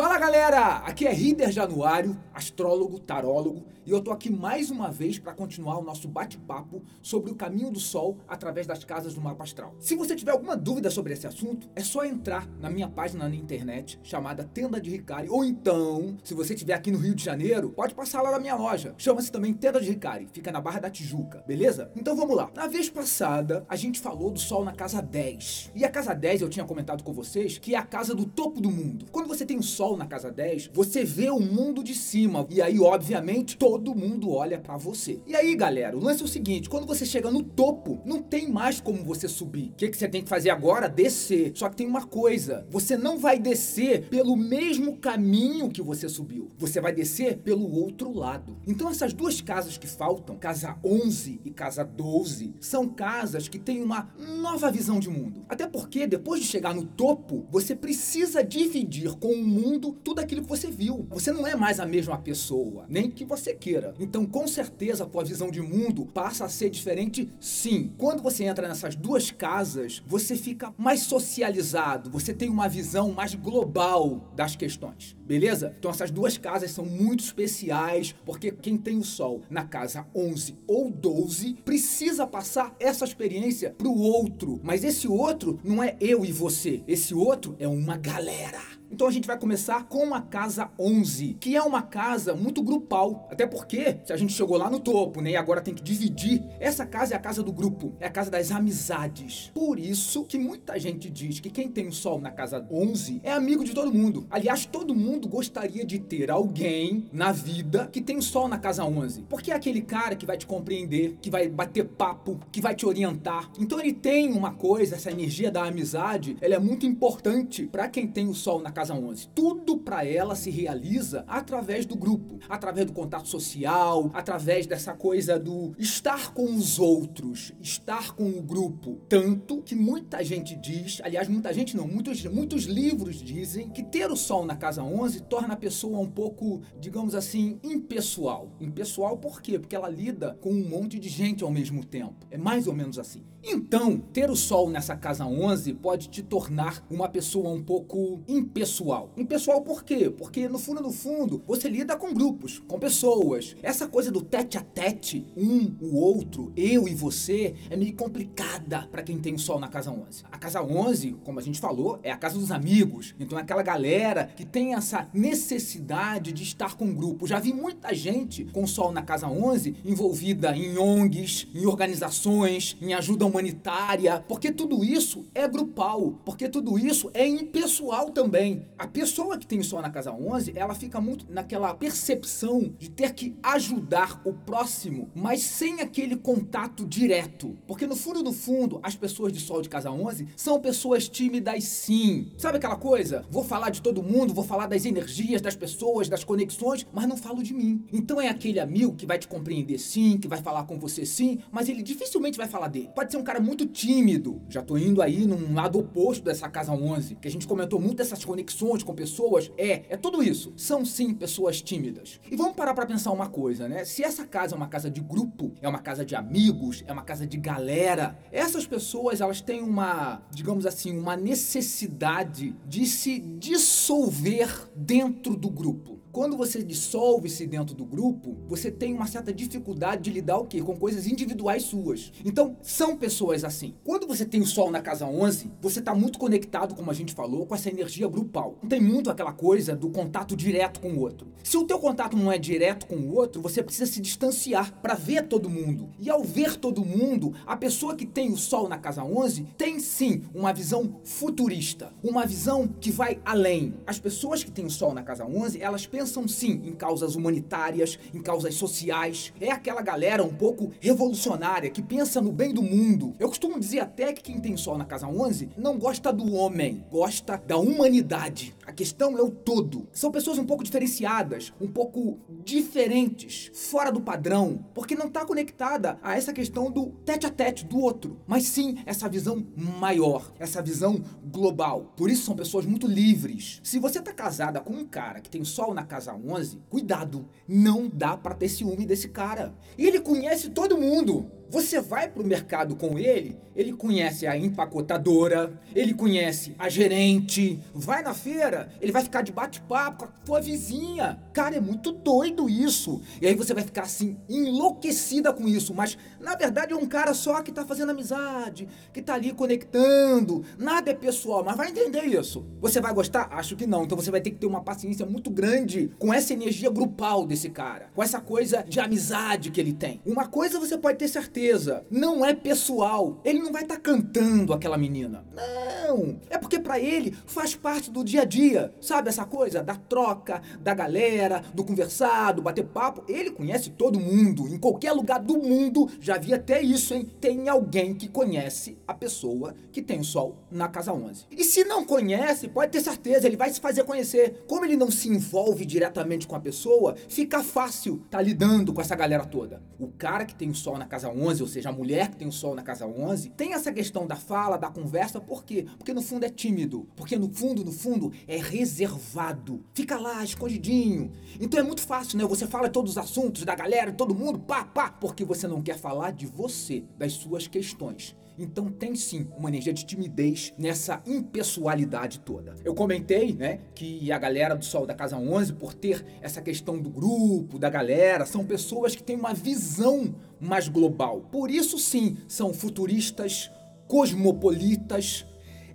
Fala galera, aqui é Rider Januário, astrólogo, tarólogo, e eu tô aqui mais uma vez para continuar o nosso bate-papo sobre o caminho do Sol através das casas do mapa astral. Se você tiver alguma dúvida sobre esse assunto, é só entrar na minha página na internet chamada Tenda de Ricari, ou então, se você estiver aqui no Rio de Janeiro, pode passar lá na minha loja. Chama-se também Tenda de Ricari, fica na Barra da Tijuca, beleza? Então vamos lá. Na vez passada, a gente falou do Sol na casa 10. E a casa 10 eu tinha comentado com vocês que é a casa do topo do mundo. Quando você tem o Sol na casa 10, você vê o mundo de cima. E aí, obviamente, todo mundo olha para você. E aí, galera, o lance é o seguinte: quando você chega no topo, não tem mais como você subir. O que, que você tem que fazer agora? Descer. Só que tem uma coisa: você não vai descer pelo mesmo caminho que você subiu. Você vai descer pelo outro lado. Então, essas duas casas que faltam, casa 11 e casa 12, são casas que têm uma nova visão de mundo. Até porque, depois de chegar no topo, você precisa dividir com o mundo mundo tudo aquilo que você viu. Você não é mais a mesma pessoa, nem que você queira. Então, com certeza, a tua visão de mundo passa a ser diferente, sim. Quando você entra nessas duas casas, você fica mais socializado, você tem uma visão mais global das questões. Beleza? Então essas duas casas são muito especiais, porque quem tem o sol na casa 11 ou 12 precisa passar essa experiência pro outro. Mas esse outro não é eu e você, esse outro é uma galera. Então a gente vai começar com a casa 11, que é uma casa muito grupal. Até porque, se a gente chegou lá no topo, né, e agora tem que dividir, essa casa é a casa do grupo, é a casa das amizades. Por isso que muita gente diz que quem tem o sol na casa 11 é amigo de todo mundo. Aliás, todo mundo gostaria de ter alguém na vida que tem o sol na casa 11, porque é aquele cara que vai te compreender, que vai bater papo, que vai te orientar. Então ele tem uma coisa, essa energia da amizade, ela é muito importante para quem tem o sol na casa 11. Tudo para ela se realiza através do grupo, através do contato social, através dessa coisa do estar com os outros, estar com o grupo. Tanto que muita gente diz, aliás, muita gente não, muitos, muitos livros dizem que ter o sol na casa 11 torna a pessoa um pouco, digamos assim, impessoal. Impessoal por quê? Porque ela lida com um monte de gente ao mesmo tempo. É mais ou menos assim. Então, ter o sol nessa casa 11 pode te tornar uma pessoa um pouco impessoal. Impessoal por quê? Porque no fundo, no fundo, você lida com grupos, com pessoas. Essa coisa do tete a tete, um, o outro, eu e você, é meio complicada para quem tem o sol na casa 11. A casa 11, como a gente falou, é a casa dos amigos. Então é aquela galera que tem essa necessidade de estar com grupo. Já vi muita gente com sol na casa 11 envolvida em ONGs, em organizações, em ajuda humanitária, porque tudo isso é grupal, porque tudo isso é impessoal também. A pessoa que tem sol na casa 11, ela fica muito naquela percepção de ter que ajudar o próximo, mas sem aquele contato direto. Porque no fundo, no fundo, as pessoas de sol de casa 11 são pessoas tímidas sim. Sabe aquela coisa? Vou falar de todo mundo, vou falar das energias das pessoas, das conexões, mas não falo de mim. Então é aquele amigo que vai te compreender sim, que vai falar com você sim, mas ele dificilmente vai falar dele. Pode ser um cara muito tímido. Já tô indo aí num lado oposto dessa casa 11, que a gente comentou muito dessas conexões com pessoas. É, é tudo isso. São sim pessoas tímidas. E vamos parar para pensar uma coisa, né? Se essa casa é uma casa de grupo, é uma casa de amigos, é uma casa de galera, essas pessoas elas têm uma, digamos assim, uma necessidade de se dissolver dentro do grupo. Quando você dissolve-se dentro do grupo, você tem uma certa dificuldade de lidar o quê? Com coisas individuais suas. Então, são pessoas assim. Quando você tem o sol na casa 11, você está muito conectado, como a gente falou, com essa energia grupal. Não tem muito aquela coisa do contato direto com o outro. Se o teu contato não é direto com o outro, você precisa se distanciar para ver todo mundo. E ao ver todo mundo, a pessoa que tem o sol na casa 11 tem sim uma visão futurista, uma visão que vai além. As pessoas que têm o sol na casa 11, elas pensam sim em causas humanitárias, em causas sociais. É aquela galera um pouco revolucionária que pensa no bem do mundo. Eu costumo dizer até que quem tem sol na casa 11 não gosta do homem, gosta da humanidade. A questão é o todo. São pessoas um pouco diferenciadas, um pouco diferentes, fora do padrão, porque não está conectada a essa questão do tete a tete do outro, mas sim essa visão maior, essa visão global. Por isso são pessoas muito livres. Se você tá casada com um cara que tem sol na casa 11, cuidado, não dá para ter ciúme desse cara. Ele conhece todo mundo. Você vai pro mercado com ele, ele conhece a empacotadora, ele conhece a gerente, vai na feira, ele vai ficar de bate-papo com a tua vizinha. Cara, é muito doido isso. E aí você vai ficar assim, enlouquecida com isso, mas na verdade é um cara só que tá fazendo amizade, que tá ali conectando. Nada é pessoal, mas vai entender isso. Você vai gostar? Acho que não. Então você vai ter que ter uma paciência muito grande com essa energia grupal desse cara, com essa coisa de amizade que ele tem. Uma coisa você pode ter certeza, não é pessoal. Ele não vai estar tá cantando aquela menina. Não. É porque para ele faz parte do dia a dia. Sabe essa coisa da troca, da galera, do conversar, do bater papo? Ele conhece todo mundo. Em qualquer lugar do mundo, já vi até isso, hein? Tem alguém que conhece a pessoa que tem o sol na casa 11. E se não conhece, pode ter certeza, ele vai se fazer conhecer. Como ele não se envolve diretamente com a pessoa, fica fácil tá lidando com essa galera toda. O cara que tem o sol na casa 11, ou seja, a mulher que tem o sol na casa 11, tem essa questão da fala, da conversa, por quê? Porque no fundo é tímido, porque no fundo, no fundo é reservado. Fica lá escondidinho. Então é muito fácil, né? Você fala todos os assuntos da galera, todo mundo, pá, pá, porque você não quer falar de você, das suas questões. Então tem sim uma energia de timidez nessa impessoalidade toda. Eu comentei, né, que a galera do Sol da Casa 11, por ter essa questão do grupo, da galera, são pessoas que têm uma visão mais global. Por isso sim, são futuristas, cosmopolitas.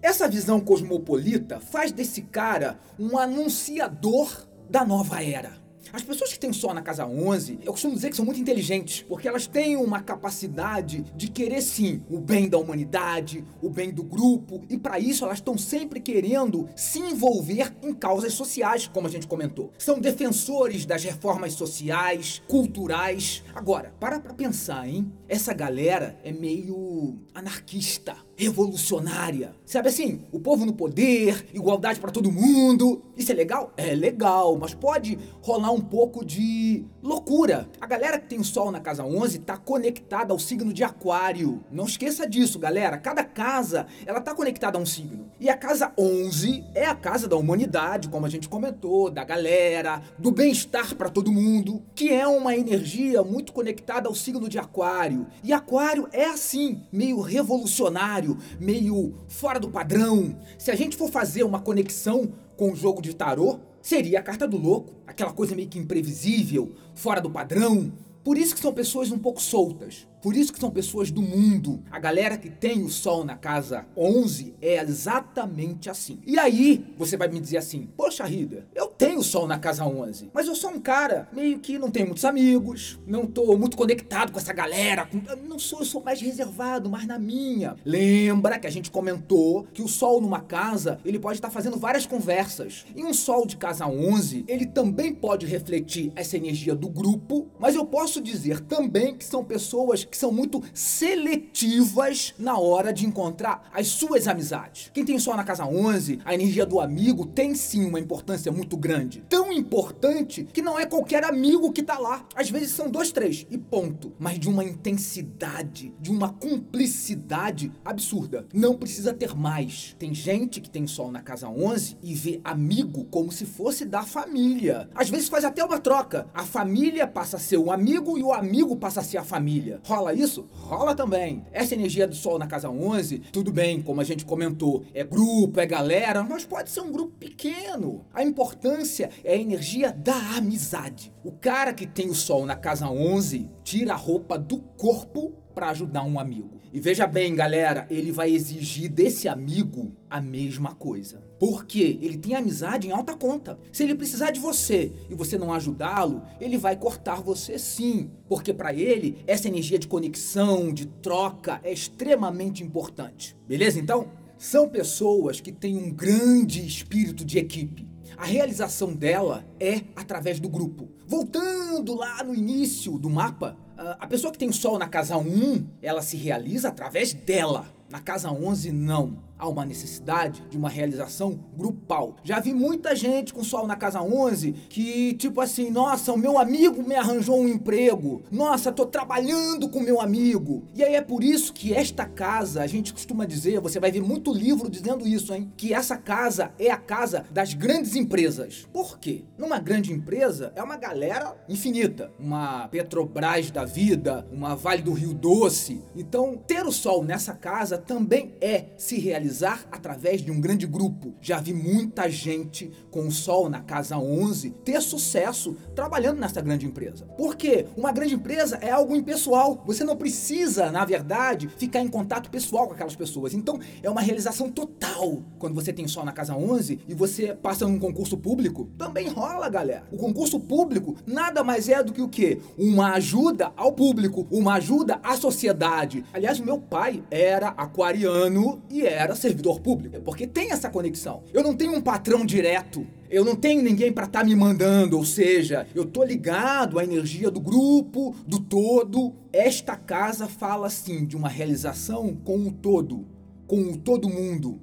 Essa visão cosmopolita faz desse cara um anunciador da nova era. As pessoas que têm sol na casa 11, eu costumo dizer que são muito inteligentes, porque elas têm uma capacidade de querer sim o bem da humanidade, o bem do grupo, e para isso elas estão sempre querendo se envolver em causas sociais, como a gente comentou. São defensores das reformas sociais, culturais. Agora, para pra pensar, hein? Essa galera é meio anarquista revolucionária. Sabe assim, o povo no poder, igualdade para todo mundo. Isso é legal? É legal, mas pode rolar um pouco de loucura. A galera que tem o sol na casa 11 tá conectada ao signo de Aquário. Não esqueça disso, galera. Cada casa, ela tá conectada a um signo. E a casa 11 é a casa da humanidade, como a gente comentou, da galera, do bem-estar para todo mundo, que é uma energia muito conectada ao signo de Aquário. E Aquário é assim, meio revolucionário meio fora do padrão. Se a gente for fazer uma conexão com o jogo de tarô, seria a carta do louco, aquela coisa meio que imprevisível, fora do padrão. Por isso que são pessoas um pouco soltas. Por isso que são pessoas do mundo. A galera que tem o sol na casa 11 é exatamente assim. E aí, você vai me dizer assim: "Poxa, Rida, eu tenho sol na casa 11, mas eu sou um cara meio que não tenho muitos amigos, não tô muito conectado com essa galera, com... não sou, eu sou mais reservado, mais na minha". Lembra que a gente comentou que o sol numa casa, ele pode estar fazendo várias conversas. E um sol de casa 11, ele também pode refletir essa energia do grupo, mas eu posso dizer também que são pessoas que são muito seletivas na hora de encontrar as suas amizades. Quem tem sol na casa 11, a energia do amigo tem sim uma importância muito grande. Importante que não é qualquer amigo que tá lá. Às vezes são dois, três e ponto. Mas de uma intensidade, de uma cumplicidade absurda. Não precisa ter mais. Tem gente que tem sol na casa 11 e vê amigo como se fosse da família. Às vezes faz até uma troca. A família passa a ser o amigo e o amigo passa a ser a família. Rola isso? Rola também. Essa energia do Sol na casa 11, tudo bem, como a gente comentou, é grupo, é galera, mas pode ser um grupo pequeno. A importância é energia da amizade. O cara que tem o Sol na casa 11 tira a roupa do corpo para ajudar um amigo. E veja bem, galera, ele vai exigir desse amigo a mesma coisa. Porque ele tem amizade em alta conta. Se ele precisar de você e você não ajudá-lo, ele vai cortar você sim. Porque para ele, essa energia de conexão, de troca é extremamente importante. Beleza então? São pessoas que têm um grande espírito de equipe. A realização dela é através do grupo. Voltando lá no início do mapa, ah, a pessoa que tem sol na casa 1, ela se realiza através dela. Na casa 11, não. Há uma necessidade de uma realização grupal. Já vi muita gente com sol na casa 11 que, tipo assim, nossa, o meu amigo me arranjou um emprego. Nossa, tô trabalhando com meu amigo. E aí é por isso que esta casa, a gente costuma dizer, você vai ver muito livro dizendo isso, hein? Que essa casa é a casa das grandes empresas. Por quê? Numa grande empresa é uma galera infinita. Uma Petrobras da vida, uma Vale do Rio Doce. Então, ter o sol nessa casa também é se realizar através de um grande grupo. Já vi muita gente com o sol na casa 11 ter sucesso trabalhando nessa grande empresa. Por quê? Uma grande empresa é algo impessoal. Você não precisa, na verdade, ficar em contato pessoal com aquelas pessoas. Então, é uma realização total quando você tem sol na casa 11 e você passa num concurso público. Também rola, galera. O concurso público nada mais é do que o quê? Uma ajuda ao público, uma ajuda à sociedade. Aliás, meu pai era aquariano e era servidor público, porque tem essa conexão. Eu não tenho um patrão direto. Eu não tenho ninguém para estar tá me mandando, ou seja, eu tô ligado à energia do grupo, do todo. Esta casa fala assim de uma realização com o todo, com o todo mundo,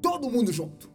todo mundo junto.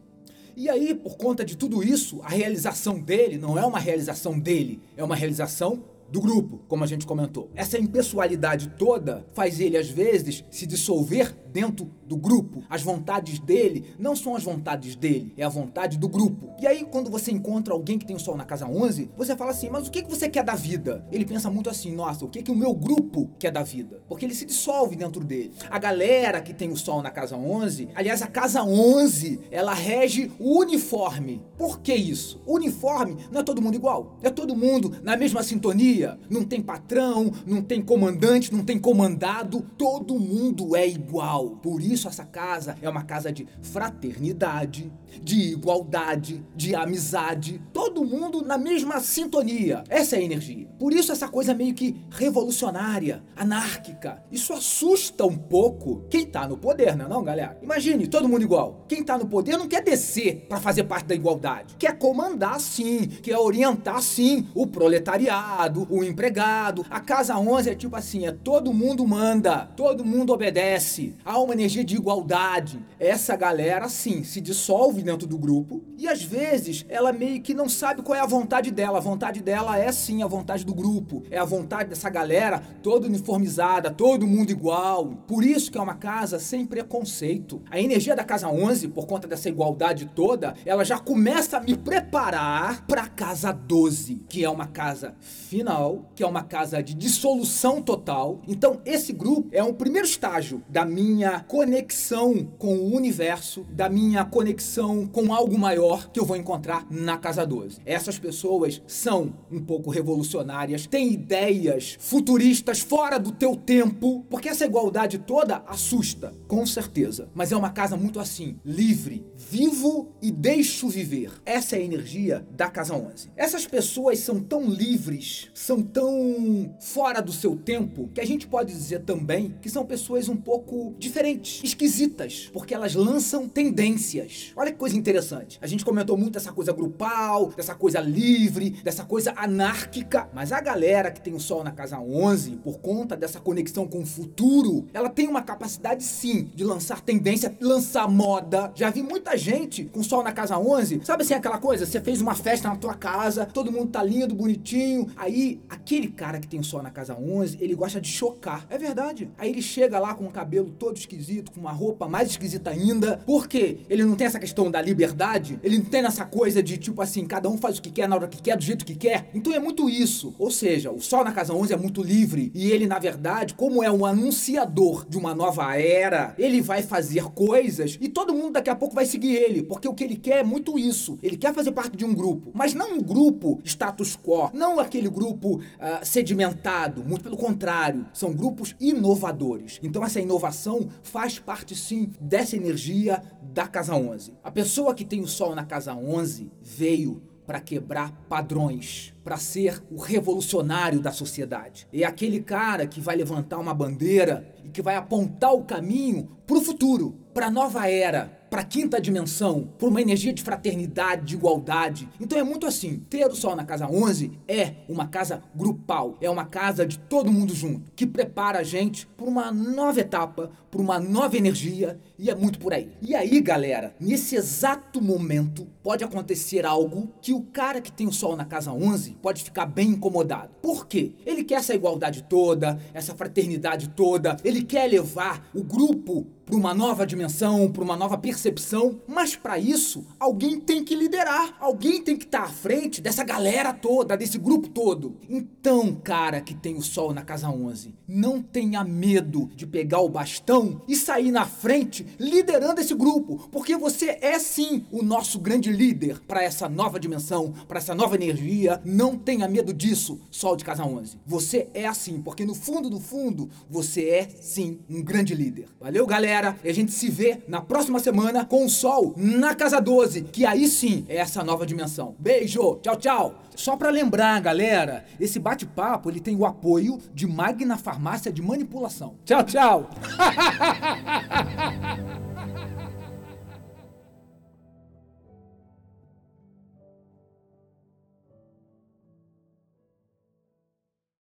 E aí, por conta de tudo isso, a realização dele não é uma realização dele, é uma realização do grupo, como a gente comentou. Essa impessoalidade toda faz ele, às vezes, se dissolver dentro do grupo. As vontades dele não são as vontades dele, é a vontade do grupo. E aí, quando você encontra alguém que tem o sol na casa 11, você fala assim: Mas o que você quer da vida? Ele pensa muito assim: Nossa, o que, que o meu grupo quer da vida? Porque ele se dissolve dentro dele. A galera que tem o sol na casa 11, aliás, a casa 11, ela rege o uniforme. Por que isso? O uniforme não é todo mundo igual, é todo mundo na mesma sintonia não tem patrão, não tem comandante, não tem comandado, todo mundo é igual. Por isso essa casa é uma casa de fraternidade, de igualdade, de amizade, todo mundo na mesma sintonia. Essa é a energia. Por isso essa coisa meio que revolucionária, anárquica. Isso assusta um pouco quem tá no poder, não é não, galera? Imagine, todo mundo igual. Quem tá no poder não quer descer para fazer parte da igualdade. Quer comandar sim, quer orientar sim o proletariado, o empregado. A casa 11 é tipo assim, é todo mundo manda, todo mundo obedece. Uma energia de igualdade. Essa galera sim se dissolve dentro do grupo e às vezes ela meio que não sabe qual é a vontade dela. A vontade dela é sim a vontade do grupo, é a vontade dessa galera toda uniformizada, todo mundo igual. Por isso que é uma casa sem preconceito. A energia da casa 11, por conta dessa igualdade toda, ela já começa a me preparar para casa 12, que é uma casa final, que é uma casa de dissolução total. Então, esse grupo é um primeiro estágio da minha conexão com o universo, da minha conexão com algo maior que eu vou encontrar na casa 12. Essas pessoas são um pouco revolucionárias, têm ideias futuristas fora do teu tempo, porque essa igualdade toda assusta, com certeza. Mas é uma casa muito assim, livre, vivo e deixo viver. Essa é a energia da casa 11. Essas pessoas são tão livres, são tão fora do seu tempo que a gente pode dizer também que são pessoas um pouco diferentes, esquisitas, porque elas lançam tendências. Olha que coisa interessante. A gente comentou muito dessa coisa grupal, dessa coisa livre, dessa coisa anárquica, mas a galera que tem o sol na casa 11, por conta dessa conexão com o futuro, ela tem uma capacidade sim de lançar tendência, lançar moda. Já vi muita gente com sol na casa 11, sabe assim aquela coisa, você fez uma festa na tua casa, todo mundo tá lindo, bonitinho, aí aquele cara que tem sol na casa 11, ele gosta de chocar. É verdade. Aí ele chega lá com o cabelo todo esquisito, com uma roupa mais esquisita ainda. Por quê? Ele não tem essa questão da liberdade, ele não tem essa coisa de tipo assim, cada um faz o que quer na hora que quer, do jeito que quer. Então é muito isso. Ou seja, o sol na casa 11 é muito livre e ele, na verdade, como é um anunciador de uma nova era, ele vai fazer coisas e todo mundo daqui a pouco vai seguir ele, porque o que ele quer é muito isso. Ele quer fazer parte de um grupo, mas não um grupo status quo, não aquele grupo grupo uh, sedimentado, muito pelo contrário, são grupos inovadores. Então essa inovação faz parte sim dessa energia da casa 11. A pessoa que tem o sol na casa 11 veio para quebrar padrões, para ser o revolucionário da sociedade. É aquele cara que vai levantar uma bandeira e que vai apontar o caminho para o futuro, para a nova era, para a quinta dimensão, por uma energia de fraternidade, de igualdade. Então é muito assim. Ter o Sol na casa 11 é uma casa grupal, é uma casa de todo mundo junto, que prepara a gente por uma nova etapa, por uma nova energia e é muito por aí. E aí, galera, nesse exato momento pode acontecer algo que o cara que tem o Sol na casa 11 pode ficar bem incomodado. Por quê? Ele quer essa igualdade toda, essa fraternidade toda, ele quer levar o grupo para uma nova dimensão, para uma nova percepção, mas para isso alguém tem que liderar, alguém tem que estar tá à frente dessa galera toda, desse grupo todo. Então, cara que tem o sol na casa 11, não tenha medo de pegar o bastão e sair na frente liderando esse grupo, porque você é sim o nosso grande líder para essa nova dimensão, para essa nova energia. Não tenha medo disso, sol de casa 11. Você é assim, porque no fundo, no fundo, você é sim um grande líder. Valeu, galera? Galera. E a gente se vê na próxima semana com o Sol na Casa 12, que aí sim é essa nova dimensão. Beijo, tchau, tchau. Só para lembrar, galera, esse bate-papo ele tem o apoio de Magna Farmácia de Manipulação. Tchau, tchau.